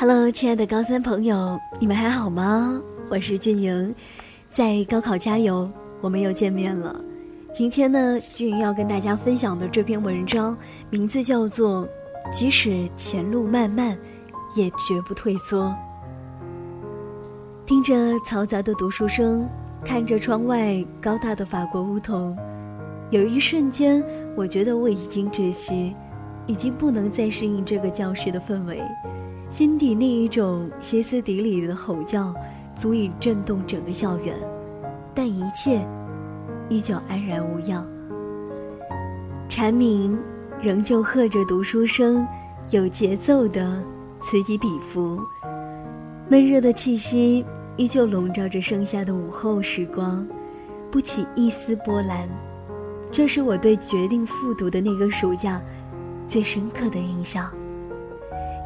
Hello，亲爱的高三朋友，你们还好吗？我是俊莹，在高考加油，我们又见面了。今天呢，俊莹要跟大家分享的这篇文章，名字叫做《即使前路漫漫，也绝不退缩》。听着嘈杂的读书声，看着窗外高大的法国梧桐，有一瞬间，我觉得我已经窒息，已经不能再适应这个教室的氛围。心底那一种歇斯底里的吼叫，足以震动整个校园，但一切依旧安然无恙。蝉鸣仍旧和着读书声，有节奏的此起彼伏。闷热的气息依旧笼罩着盛夏的午后时光，不起一丝波澜。这是我对决定复读的那个暑假最深刻的印象。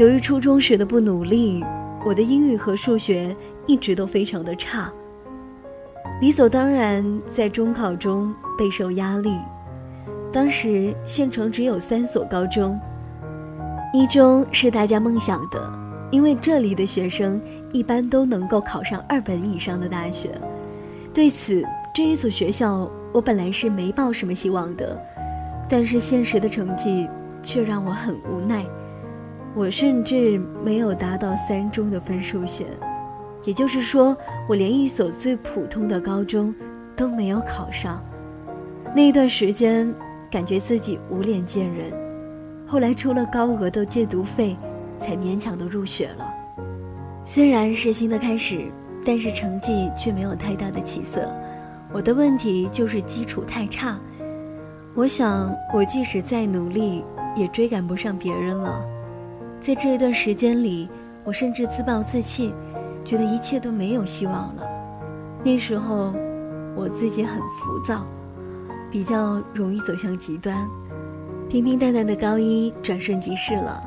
由于初中时的不努力，我的英语和数学一直都非常的差。理所当然，在中考中备受压力。当时县城只有三所高中，一中是大家梦想的，因为这里的学生一般都能够考上二本以上的大学。对此，这一所学校我本来是没抱什么希望的，但是现实的成绩却让我很无奈。我甚至没有达到三中的分数线，也就是说，我连一所最普通的高中都没有考上。那一段时间，感觉自己无脸见人。后来出了高额的借读费，才勉强的入学了。虽然是新的开始，但是成绩却没有太大的起色。我的问题就是基础太差。我想，我即使再努力，也追赶不上别人了。在这一段时间里，我甚至自暴自弃，觉得一切都没有希望了。那时候，我自己很浮躁，比较容易走向极端。平平淡淡的高一转瞬即逝了，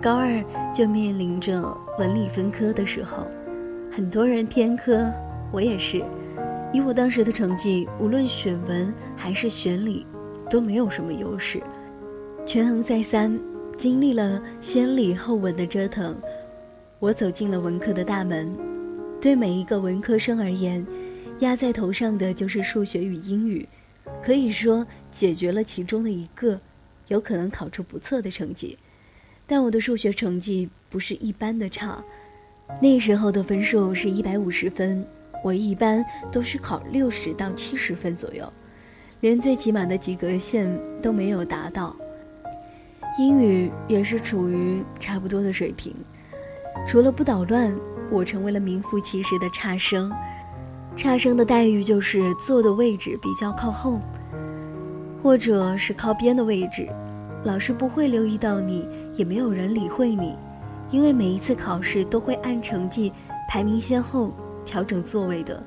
高二就面临着文理分科的时候，很多人偏科，我也是。以我当时的成绩，无论选文还是选理，都没有什么优势，权衡再三。经历了先礼后文的折腾，我走进了文科的大门。对每一个文科生而言，压在头上的就是数学与英语，可以说解决了其中的一个，有可能考出不错的成绩。但我的数学成绩不是一般的差，那时候的分数是一百五十分，我一般都是考六十到七十分左右，连最起码的及格线都没有达到。英语也是处于差不多的水平，除了不捣乱，我成为了名副其实的差生。差生的待遇就是坐的位置比较靠后，或者是靠边的位置，老师不会留意到你，也没有人理会你，因为每一次考试都会按成绩排名先后调整座位的，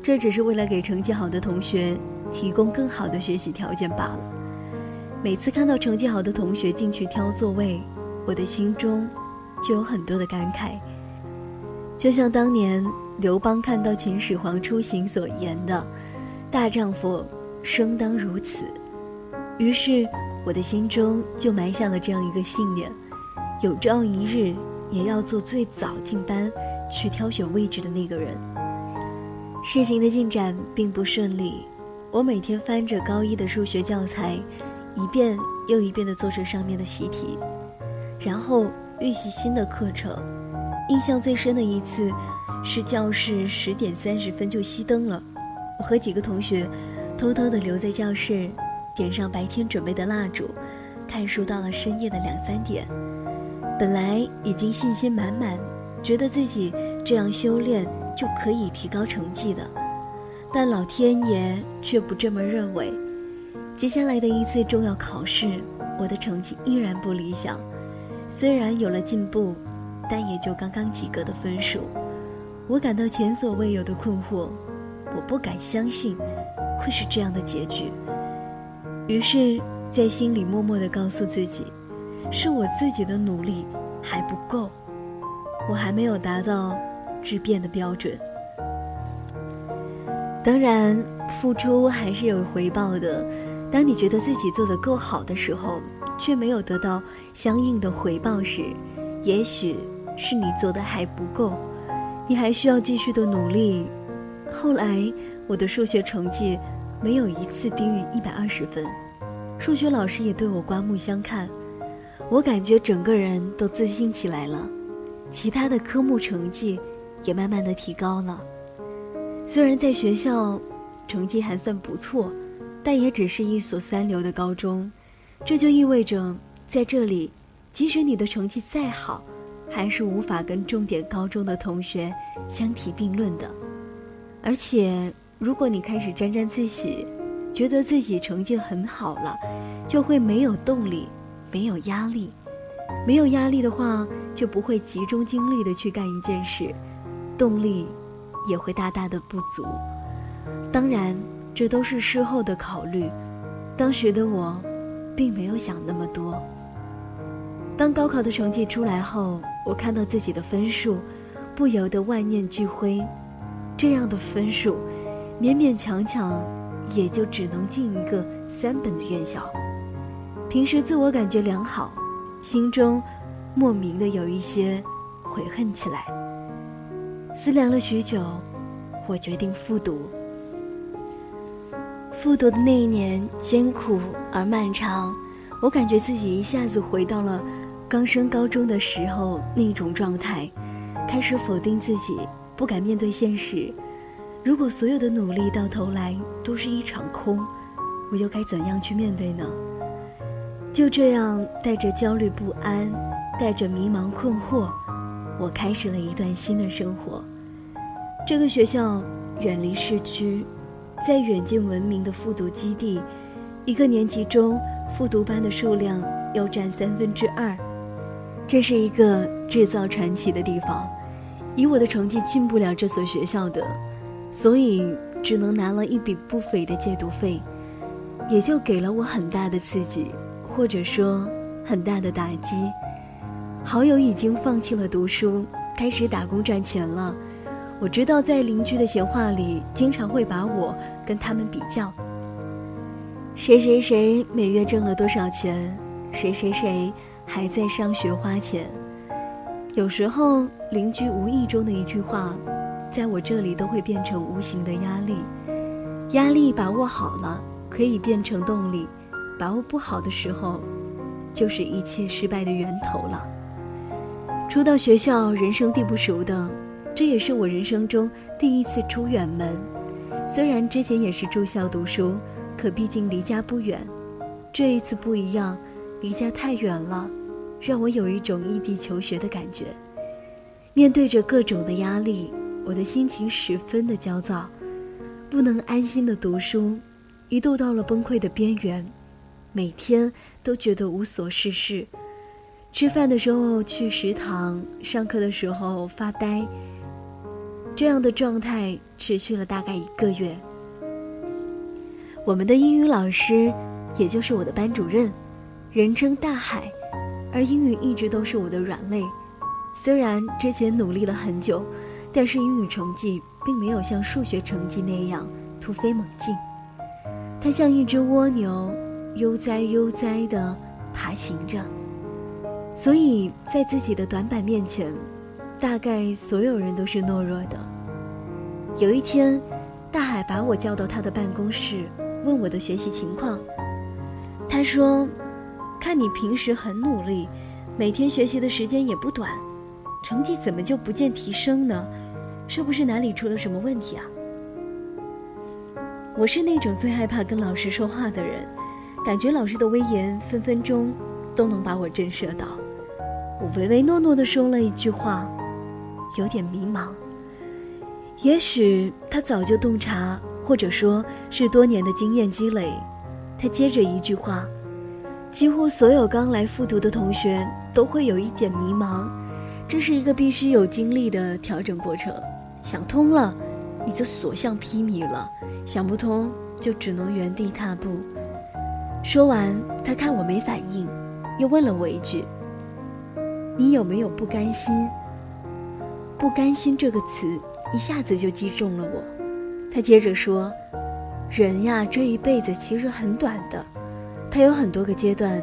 这只是为了给成绩好的同学提供更好的学习条件罢了。每次看到成绩好的同学进去挑座位，我的心中就有很多的感慨。就像当年刘邦看到秦始皇出行所言的：“大丈夫生当如此。”于是我的心中就埋下了这样一个信念：有朝一日也要做最早进班去挑选位置的那个人。事情的进展并不顺利，我每天翻着高一的数学教材。一遍又一遍地做着上面的习题，然后预习新的课程。印象最深的一次，是教室十点三十分就熄灯了，我和几个同学偷偷地留在教室，点上白天准备的蜡烛，看书到了深夜的两三点。本来已经信心满满，觉得自己这样修炼就可以提高成绩的，但老天爷却不这么认为。接下来的一次重要考试，我的成绩依然不理想。虽然有了进步，但也就刚刚及格的分数。我感到前所未有的困惑，我不敢相信会是这样的结局。于是，在心里默默地告诉自己，是我自己的努力还不够，我还没有达到质变的标准。当然，付出还是有回报的。当你觉得自己做得够好的时候，却没有得到相应的回报时，也许是你做的还不够，你还需要继续的努力。后来我的数学成绩没有一次低于一百二十分，数学老师也对我刮目相看，我感觉整个人都自信起来了，其他的科目成绩也慢慢的提高了。虽然在学校成绩还算不错，但也只是一所三流的高中，这就意味着在这里，即使你的成绩再好，还是无法跟重点高中的同学相提并论的。而且，如果你开始沾沾自喜，觉得自己成绩很好了，就会没有动力，没有压力。没有压力的话，就不会集中精力的去干一件事，动力也会大大的不足。当然，这都是事后的考虑，当时的我，并没有想那么多。当高考的成绩出来后，我看到自己的分数，不由得万念俱灰。这样的分数，勉勉强强，也就只能进一个三本的院校。平时自我感觉良好，心中莫名的有一些悔恨起来。思量了许久，我决定复读。复读的那一年艰苦而漫长，我感觉自己一下子回到了刚升高中的时候那种状态，开始否定自己。不敢面对现实，如果所有的努力到头来都是一场空，我又该怎样去面对呢？就这样，带着焦虑不安，带着迷茫困惑，我开始了一段新的生活。这个学校远离市区，在远近闻名的复读基地，一个年级中复读班的数量要占三分之二，这是一个制造传奇的地方。以我的成绩进不了这所学校的，所以只能拿了一笔不菲的借读费，也就给了我很大的刺激，或者说很大的打击。好友已经放弃了读书，开始打工赚钱了。我知道在邻居的闲话里，经常会把我跟他们比较。谁谁谁每月挣了多少钱？谁谁谁还在上学花钱？有时候，邻居无意中的一句话，在我这里都会变成无形的压力。压力把握好了，可以变成动力；把握不好的时候，就是一切失败的源头了。初到学校，人生地不熟的，这也是我人生中第一次出远门。虽然之前也是住校读书，可毕竟离家不远。这一次不一样，离家太远了。让我有一种异地求学的感觉。面对着各种的压力，我的心情十分的焦躁，不能安心的读书，一度到了崩溃的边缘，每天都觉得无所事事。吃饭的时候去食堂，上课的时候发呆。这样的状态持续了大概一个月。我们的英语老师，也就是我的班主任，人称大海。而英语一直都是我的软肋，虽然之前努力了很久，但是英语成绩并没有像数学成绩那样突飞猛进。它像一只蜗牛，悠哉悠哉地爬行着。所以在自己的短板面前，大概所有人都是懦弱的。有一天，大海把我叫到他的办公室，问我的学习情况。他说。看你平时很努力，每天学习的时间也不短，成绩怎么就不见提升呢？是不是哪里出了什么问题啊？我是那种最害怕跟老师说话的人，感觉老师的威严分分钟都能把我震慑到。我唯唯诺诺的说了一句话，有点迷茫。也许他早就洞察，或者说是多年的经验积累。他接着一句话。几乎所有刚来复读的同学都会有一点迷茫，这是一个必须有经历的调整过程。想通了，你就所向披靡了；想不通，就只能原地踏步。说完，他看我没反应，又问了我一句：“你有没有不甘心？”“不甘心”这个词一下子就击中了我。他接着说：“人呀，这一辈子其实很短的。”它有很多个阶段，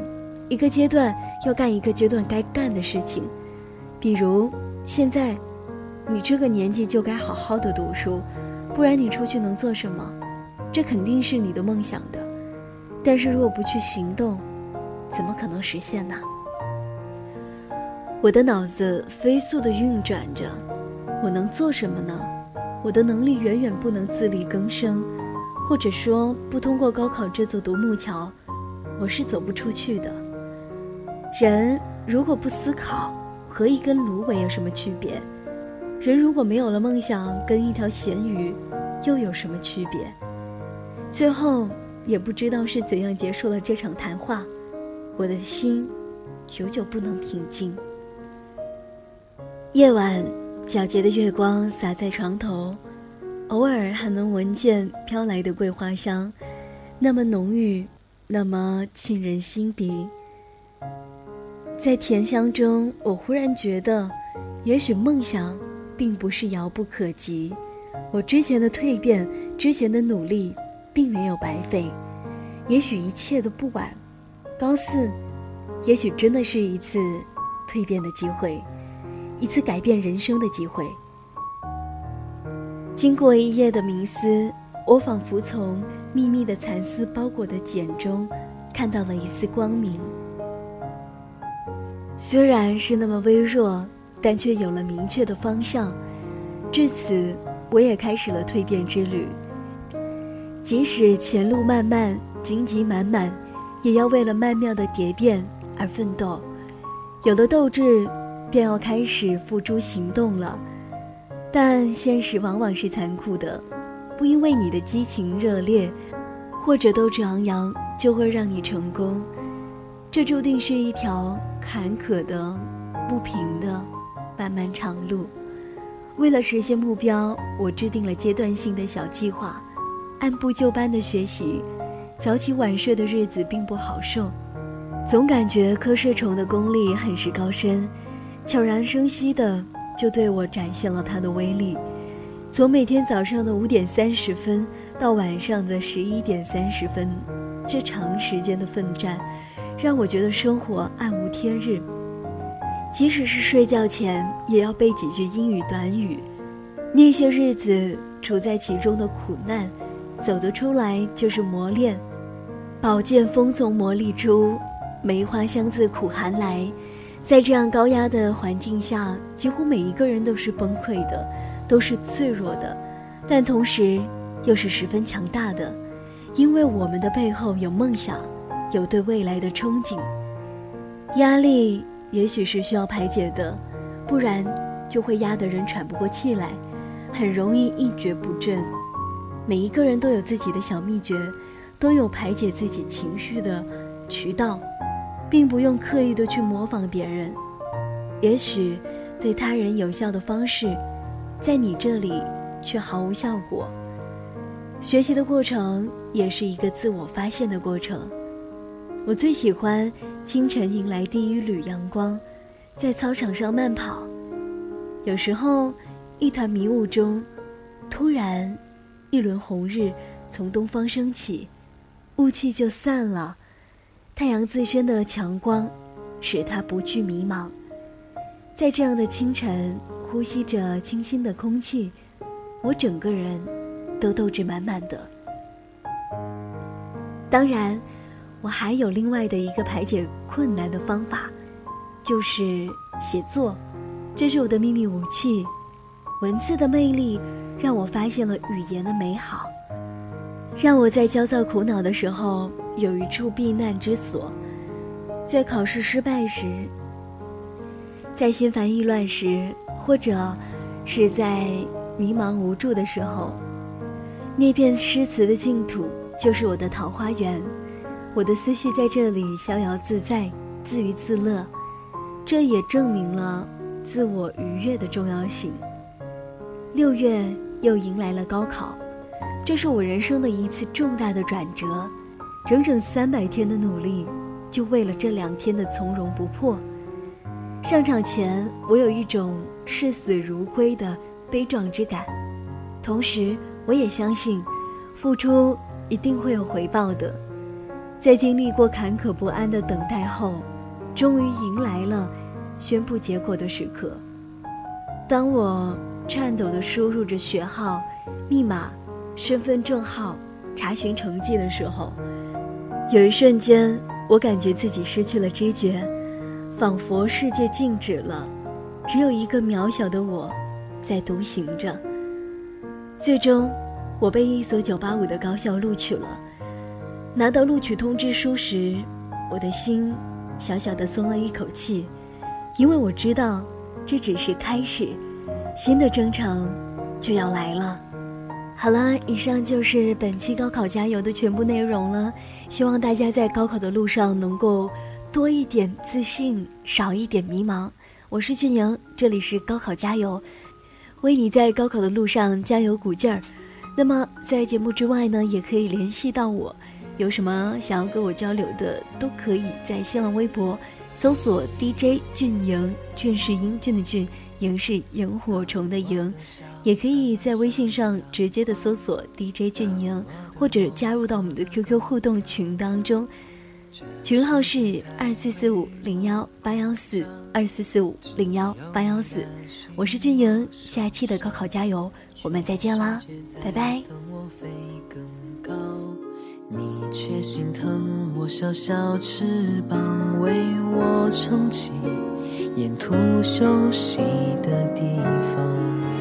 一个阶段要干一个阶段该干的事情，比如现在，你这个年纪就该好好的读书，不然你出去能做什么？这肯定是你的梦想的，但是如果不去行动，怎么可能实现呢？我的脑子飞速的运转着，我能做什么呢？我的能力远远不能自力更生，或者说不通过高考这座独木桥，我是走不出去的。人如果不思考，和一根芦苇有什么区别？人如果没有了梦想，跟一条咸鱼又有什么区别？最后也不知道是怎样结束了这场谈话，我的心久久不能平静。夜晚，皎洁的月光洒在床头，偶尔还能闻见飘来的桂花香，那么浓郁，那么沁人心鼻。在甜香中，我忽然觉得，也许梦想并不是遥不可及。我之前的蜕变，之前的努力，并没有白费。也许一切都不晚。高四，也许真的是一次蜕变的机会。一次改变人生的机会。经过一夜的冥思，我仿佛从密密的蚕丝包裹的茧中，看到了一丝光明。虽然是那么微弱，但却有了明确的方向。至此，我也开始了蜕变之旅。即使前路漫漫，荆棘满满，也要为了曼妙的蝶变而奋斗。有了斗志。便要开始付诸行动了，但现实往往是残酷的，不因为你的激情热烈，或者斗志昂扬，就会让你成功。这注定是一条坎坷的、不平的漫漫长路。为了实现目标，我制定了阶段性的小计划，按部就班的学习，早起晚睡的日子并不好受，总感觉瞌睡虫的功力很是高深。悄然生息的，就对我展现了它的威力。从每天早上的五点三十分到晚上的十一点三十分，这长时间的奋战，让我觉得生活暗无天日。即使是睡觉前，也要背几句英语短语。那些日子处在其中的苦难，走得出来就是磨练。宝剑锋从磨砺出，梅花香自苦寒来。在这样高压的环境下，几乎每一个人都是崩溃的，都是脆弱的，但同时又是十分强大的，因为我们的背后有梦想，有对未来的憧憬。压力也许是需要排解的，不然就会压得人喘不过气来，很容易一蹶不振。每一个人都有自己的小秘诀，都有排解自己情绪的渠道。并不用刻意的去模仿别人，也许对他人有效的方式，在你这里却毫无效果。学习的过程也是一个自我发现的过程。我最喜欢清晨迎来第一缕阳光，在操场上慢跑。有时候，一团迷雾中，突然，一轮红日从东方升起，雾气就散了。太阳自身的强光，使他不惧迷茫。在这样的清晨，呼吸着清新的空气，我整个人都斗志满满的。当然，我还有另外的一个排解困难的方法，就是写作。这是我的秘密武器。文字的魅力，让我发现了语言的美好，让我在焦躁苦恼的时候。有一处避难之所，在考试失败时，在心烦意乱时，或者是在迷茫无助的时候，那片诗词的净土就是我的桃花源。我的思绪在这里逍遥自在，自娱自乐，这也证明了自我愉悦的重要性。六月又迎来了高考，这是我人生的一次重大的转折。整整三百天的努力，就为了这两天的从容不迫。上场前，我有一种视死如归的悲壮之感，同时我也相信，付出一定会有回报的。在经历过坎坷不安的等待后，终于迎来了宣布结果的时刻。当我颤抖地输入着学号、密码、身份证号、查询成绩的时候，有一瞬间，我感觉自己失去了知觉，仿佛世界静止了，只有一个渺小的我，在独行着。最终，我被一所985的高校录取了。拿到录取通知书时，我的心小小的松了一口气，因为我知道。这只是开始，新的征程就要来了。好了，以上就是本期高考加油的全部内容了。希望大家在高考的路上能够多一点自信，少一点迷茫。我是俊莹，这里是高考加油，为你在高考的路上加油鼓劲儿。那么在节目之外呢，也可以联系到我，有什么想要跟我交流的，都可以在新浪微博。搜索 DJ 俊莹，俊是英俊的俊，莹是萤火虫的萤，也可以在微信上直接的搜索 DJ 俊莹，或者加入到我们的 QQ 互动群当中，群号是二四四五零幺八幺四二四四五零幺八幺四，我是俊莹，下期的高考加油，我们再见啦，拜拜。你却心疼我小小翅膀，为我撑起沿途休息的地方。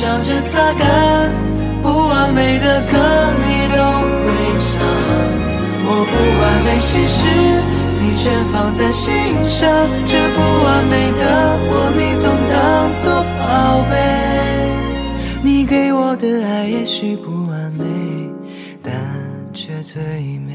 想着擦干；不完美的歌，你都会唱。我不完美心事，你全放在心上。这不完美的我，你总当作宝贝。你给我的爱，也许不完美。但却最美。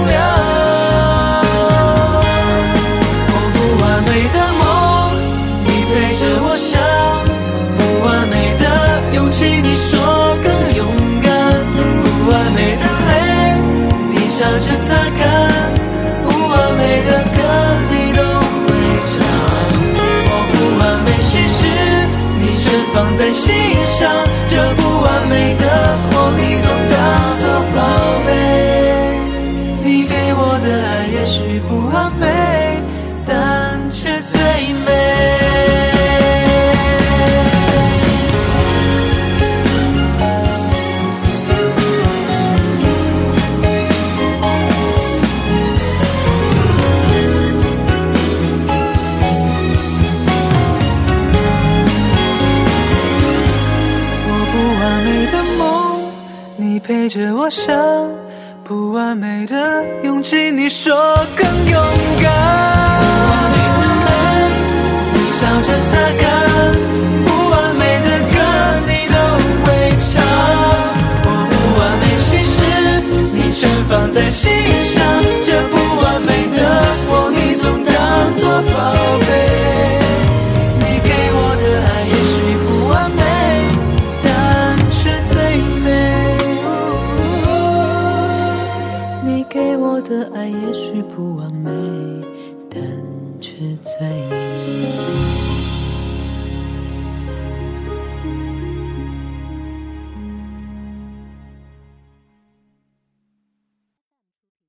欣赏。这不完美的我，你